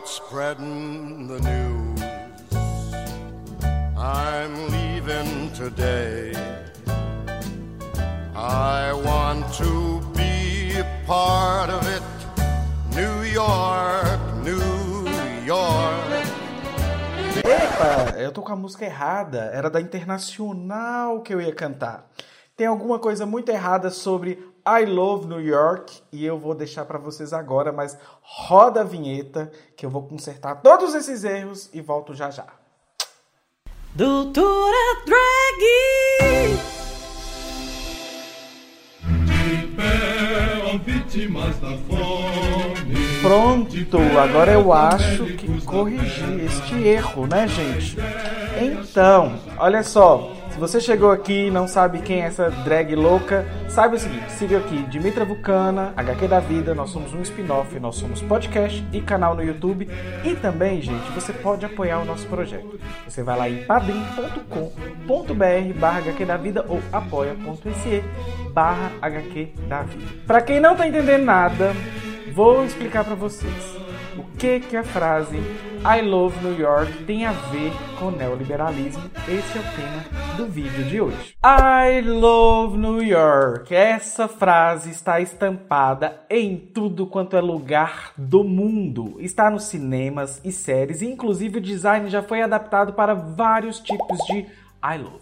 start spreading the news. I'm leaving today. I want to be a part of it. New York, New York. Epa, eu tô com a música errada. Era da Internacional que eu ia cantar. Tem alguma coisa muito errada sobre I Love New York e eu vou deixar para vocês agora, mas roda a vinheta que eu vou consertar todos esses erros e volto já já. Doutora Drag! vítimas da fome. Pronto, agora eu acho que corrigi este erro, né, gente? Então, olha só, você chegou aqui e não sabe quem é essa drag louca, saiba o seguinte, siga aqui Dimitra Vulcana, HQ da Vida, nós somos um spin-off, nós somos podcast e canal no YouTube e também, gente, você pode apoiar o nosso projeto. Você vai lá em padrim.com.br barra HQ da Vida ou apoia.se barra HQ da Vida. Pra quem não tá entendendo nada, vou explicar para vocês que que a frase I love New York tem a ver com neoliberalismo. Esse é o tema do vídeo de hoje. I love New York. Essa frase está estampada em tudo quanto é lugar do mundo. Está nos cinemas e séries, e inclusive o design já foi adaptado para vários tipos de I love.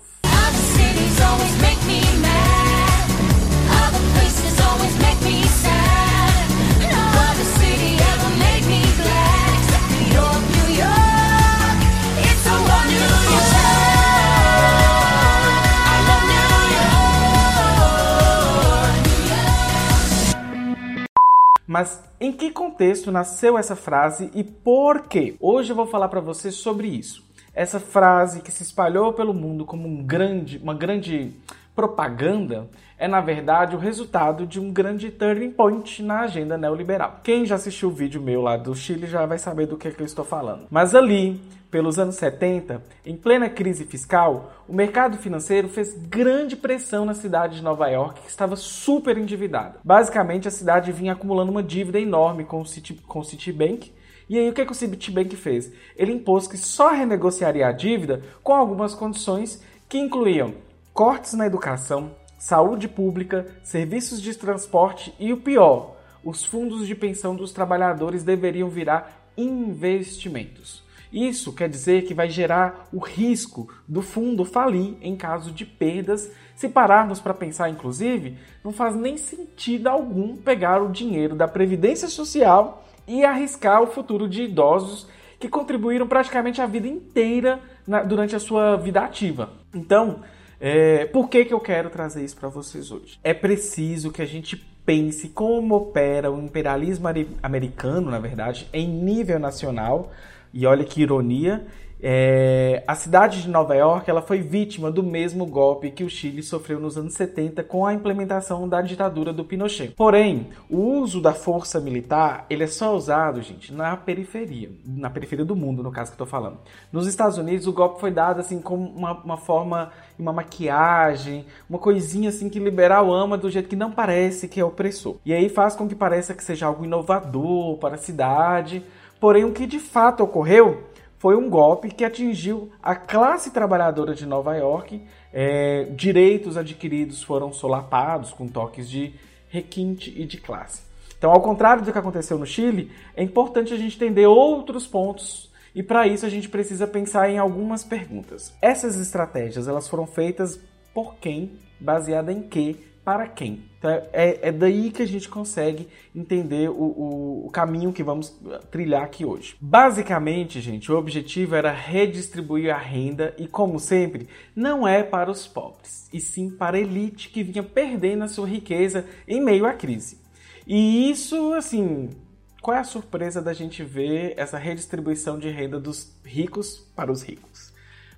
Mas em que contexto nasceu essa frase e por quê? Hoje eu vou falar para você sobre isso. Essa frase que se espalhou pelo mundo como um grande, uma grande propaganda é na verdade o resultado de um grande turning point na agenda neoliberal. Quem já assistiu o vídeo meu lá do Chile já vai saber do que, é que eu estou falando. Mas ali, pelos anos 70, em plena crise fiscal, o mercado financeiro fez grande pressão na cidade de Nova York, que estava super endividada. Basicamente, a cidade vinha acumulando uma dívida enorme com o, Citi, com o Citibank. E aí, o que, que o Citibank fez? Ele impôs que só renegociaria a dívida com algumas condições que incluíam cortes na educação, saúde pública, serviços de transporte e o pior, os fundos de pensão dos trabalhadores deveriam virar investimentos. Isso quer dizer que vai gerar o risco do fundo falir em caso de perdas. Se pararmos para pensar, inclusive, não faz nem sentido algum pegar o dinheiro da Previdência Social e arriscar o futuro de idosos que contribuíram praticamente a vida inteira na, durante a sua vida ativa. Então, é, por que, que eu quero trazer isso para vocês hoje? É preciso que a gente pense como opera o imperialismo americano, na verdade, em nível nacional. E olha que ironia, é, a cidade de Nova York ela foi vítima do mesmo golpe que o Chile sofreu nos anos 70 com a implementação da ditadura do Pinochet. Porém, o uso da força militar ele é só usado, gente, na periferia, na periferia do mundo, no caso que eu estou falando. Nos Estados Unidos, o golpe foi dado assim como uma, uma forma, uma maquiagem, uma coisinha assim que liberal ama do jeito que não parece que é opressor. E aí faz com que pareça que seja algo inovador para a cidade. Porém, o que de fato ocorreu foi um golpe que atingiu a classe trabalhadora de Nova York. É, direitos adquiridos foram solapados com toques de requinte e de classe. Então, ao contrário do que aconteceu no Chile, é importante a gente entender outros pontos e para isso a gente precisa pensar em algumas perguntas. Essas estratégias elas foram feitas por quem, baseada em que, para quem. Então, é, é daí que a gente consegue entender o, o, o, caminho que vamos trilhar aqui hoje. Basicamente, gente, o objetivo era redistribuir a renda e, como sempre, não é para os pobres, e sim para a elite que vinha perdendo a sua riqueza em meio à crise. E isso, assim, qual é a surpresa da gente ver essa redistribuição de renda dos ricos para os ricos?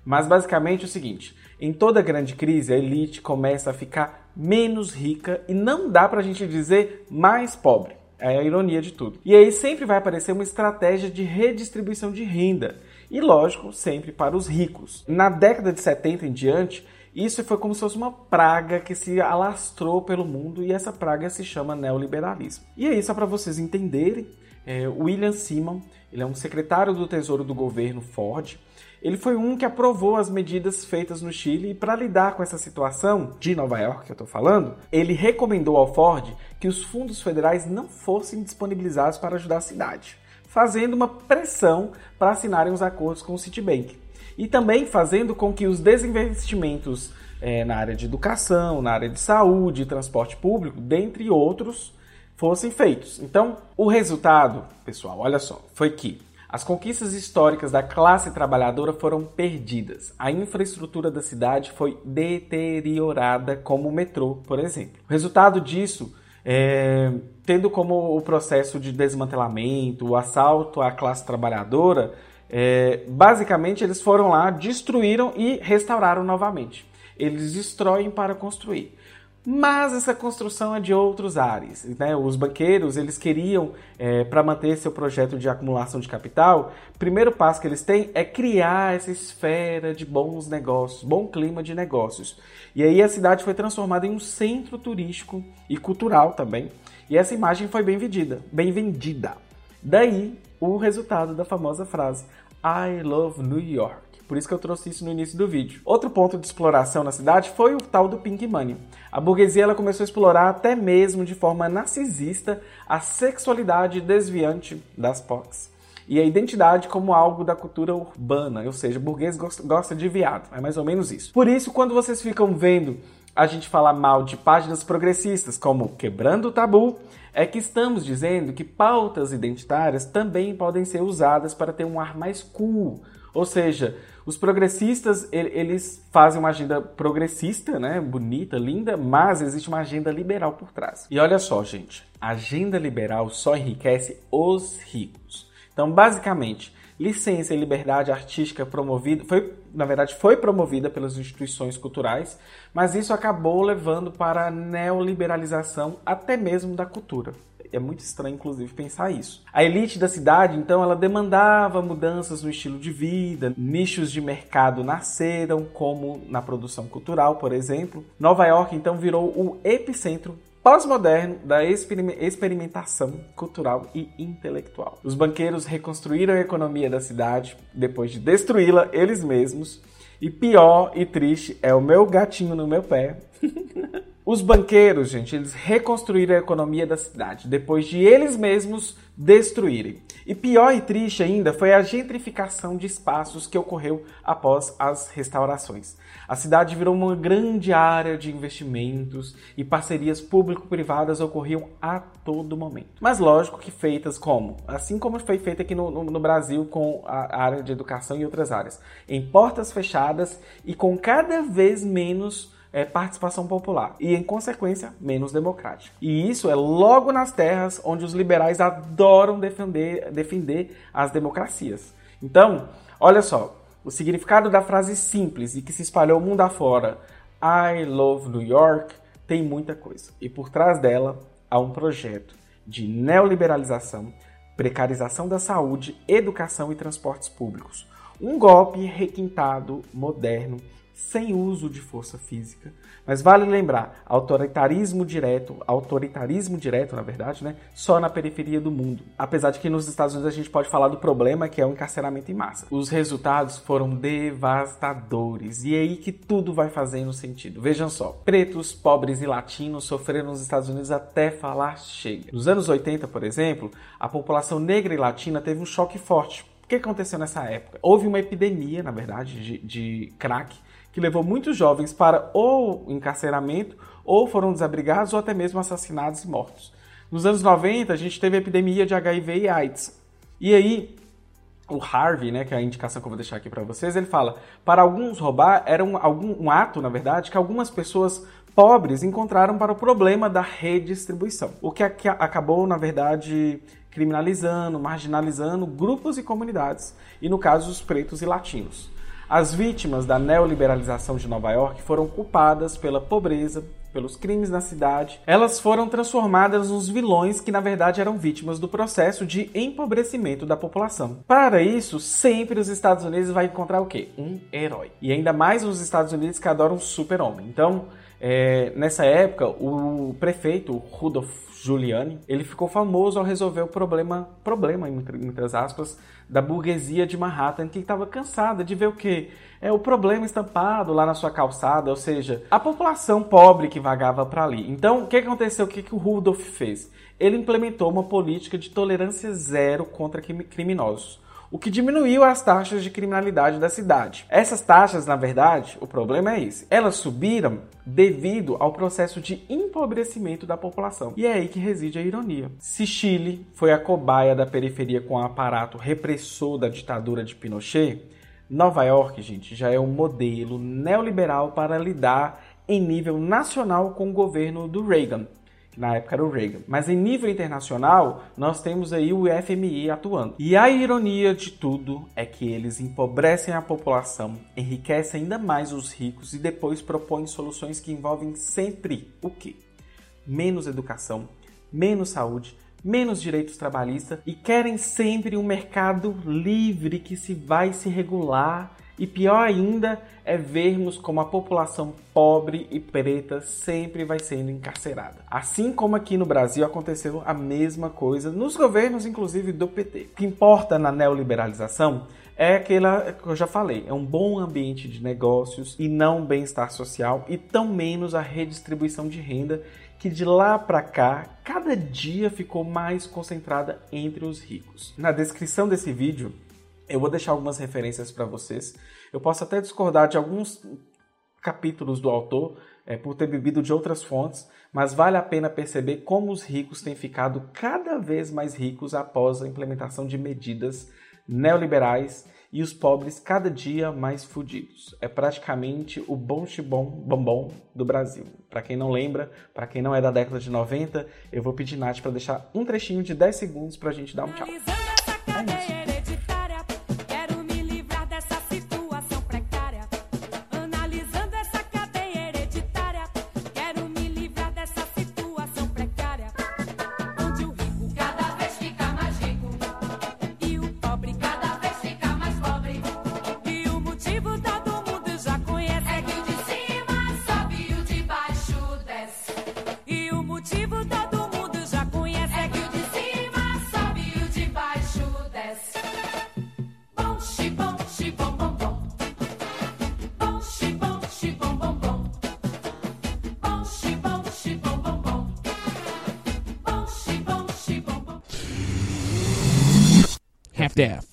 Mas basicamente é o seguinte: em toda grande crise, a elite começa a ficar menos rica e não dá pra gente dizer mais pobre. É a ironia de tudo. E aí sempre vai aparecer uma estratégia de redistribuição de renda. E lógico, sempre para os ricos. Na década de 70 em diante, isso foi como se fosse uma praga que se alastrou pelo mundo e essa praga se chama neoliberalismo. E aí, só para vocês entenderem, é, William Simon, ele é um secretário do Tesouro do governo Ford. Ele foi um que aprovou as medidas feitas no Chile e para lidar com essa situação de Nova York que eu estou falando, ele recomendou ao Ford que os fundos federais não fossem disponibilizados para ajudar a cidade, fazendo uma pressão para assinarem os acordos com o Citibank e também fazendo com que os desinvestimentos é, na área de educação, na área de saúde, transporte público, dentre outros, fossem feitos. Então, o resultado, pessoal, olha só, foi que as conquistas históricas da classe trabalhadora foram perdidas. A infraestrutura da cidade foi deteriorada, como o metrô, por exemplo. O resultado disso, é, tendo como o processo de desmantelamento, o assalto à classe trabalhadora, é, basicamente eles foram lá, destruíram e restauraram novamente. Eles destroem para construir. Mas essa construção é de outros ares. Né? Os banqueiros eles queriam, é, para manter seu projeto de acumulação de capital, o primeiro passo que eles têm é criar essa esfera de bons negócios, bom clima de negócios. E aí a cidade foi transformada em um centro turístico e cultural também. E essa imagem foi bem vendida, bem vendida. Daí o resultado da famosa frase I love New York. Por isso que eu trouxe isso no início do vídeo. Outro ponto de exploração na cidade foi o tal do Pink Money. A burguesia ela começou a explorar até mesmo de forma narcisista a sexualidade desviante das POCs e a identidade como algo da cultura urbana, ou seja, burguês gosta de viado. É mais ou menos isso. Por isso, quando vocês ficam vendo a gente falar mal de páginas progressistas como Quebrando o Tabu, é que estamos dizendo que pautas identitárias também podem ser usadas para ter um ar mais cool. Ou seja, os progressistas, eles fazem uma agenda progressista, né, bonita, linda, mas existe uma agenda liberal por trás. E olha só, gente, a agenda liberal só enriquece os ricos. Então, basicamente, licença e liberdade artística promovida, foi, na verdade, foi promovida pelas instituições culturais, mas isso acabou levando para a neoliberalização até mesmo da cultura. É muito estranho, inclusive, pensar isso. A elite da cidade, então, ela demandava mudanças no estilo de vida, nichos de mercado nasceram, como na produção cultural, por exemplo. Nova York, então, virou o epicentro pós-moderno da experimentação cultural e intelectual. Os banqueiros reconstruíram a economia da cidade depois de destruí-la eles mesmos. E pior e triste é o meu gatinho no meu pé. Os banqueiros, gente, eles reconstruíram a economia da cidade depois de eles mesmos destruírem. E pior e triste ainda foi a gentrificação de espaços que ocorreu após as restaurações. A cidade virou uma grande área de investimentos e parcerias público-privadas ocorriam a todo momento. Mas lógico que feitas como? Assim como foi feita aqui no, no, no Brasil com a área de educação e outras áreas. Em portas fechadas e com cada vez menos é, participação popular e, em consequência, menos democrática. E isso é logo nas terras onde os liberais adoram defender, defender as democracias. Então, olha só, o significado da frase simples e que se espalhou o mundo afora, I love New York, tem muita coisa. E por trás dela há um projeto de neoliberalização, precarização da saúde, educação e transportes públicos. Um golpe requintado, moderno, sem uso de força física. Mas vale lembrar, autoritarismo direto, autoritarismo direto, na verdade, né, só na periferia do mundo. Apesar de que nos Estados Unidos a gente pode falar do problema que é o encarceramento em massa. Os resultados foram devastadores e é aí que tudo vai fazendo sentido. Vejam só, pretos, pobres e latinos sofreram nos Estados Unidos até falar chega. Nos anos 80, por exemplo, a população negra e latina teve um choque forte. O que aconteceu nessa época? Houve uma epidemia, na verdade, de, de crack que levou muitos jovens para ou encarceramento, ou foram desabrigados, ou até mesmo assassinados e mortos. Nos anos 90, a gente teve a epidemia de HIV e AIDS. E aí, o Harvey, né, que é a indicação que eu vou deixar aqui para vocês, ele fala: para alguns roubar era um, algum, um ato, na verdade, que algumas pessoas pobres encontraram para o problema da redistribuição, o que, que acabou, na verdade, criminalizando, marginalizando grupos e comunidades, e no caso os pretos e latinos. As vítimas da neoliberalização de Nova York foram culpadas pela pobreza, pelos crimes na cidade. Elas foram transformadas nos vilões que na verdade eram vítimas do processo de empobrecimento da população. Para isso, sempre os Estados Unidos vai encontrar o quê? Um herói. E ainda mais os Estados Unidos que adoram um super-homem. Então, É, nessa época, o prefeito Rudolf Giuliani, ele ficou famoso ao resolver o problema, problema em muitas aspas, da burguesia de Manhattan, que estava cansada de ver o que é o problema estampado lá na sua calçada, ou seja, a população pobre que vagava para ali. Então, o que aconteceu? O que, que o Rudolf fez? Ele implementou uma política de tolerância zero contra criminosos o que diminuiu as taxas de criminalidade da cidade. Essas taxas, na verdade, o problema é esse. Elas subiram devido ao processo de empobrecimento da população. E é aí que reside a ironia. Se Chile foi a cobaia da periferia com o aparato repressor da ditadura de Pinochet, Nova York, gente, já é um modelo neoliberal para lidar em nível nacional com o governo do Reagan na época era o Reagan. Mas em nível internacional, nós temos aí o FMI atuando. E a ironia de tudo é que eles empobrecem a população, enriquecem ainda mais os ricos e depois propõem soluções que envolvem sempre o quê? Menos educação, menos saúde, menos direitos trabalhistas e querem sempre um mercado livre que se vai se regular e pior ainda é vermos como a população pobre e preta sempre vai sendo encarcerada. Assim como aqui no Brasil aconteceu a mesma coisa nos governos, inclusive do PT. O que importa na neoliberalização é aquela que eu já falei, é um bom ambiente de negócios e não bem-estar social e tão menos a redistribuição de renda que de lá para cá cada dia ficou mais concentrada entre os ricos. Na descrição desse vídeo eu vou deixar algumas referências para vocês. Eu posso até discordar de alguns capítulos do autor é, por ter bebido de outras fontes, mas vale a pena perceber como os ricos têm ficado cada vez mais ricos após a implementação de medidas neoliberais e os pobres cada dia mais fudidos. É praticamente o bom chibom bombom do Brasil. Para quem não lembra, para quem não é da década de 90, eu vou pedir Nath para deixar um trechinho de 10 segundos para a gente dar um tchau. É isso. staff.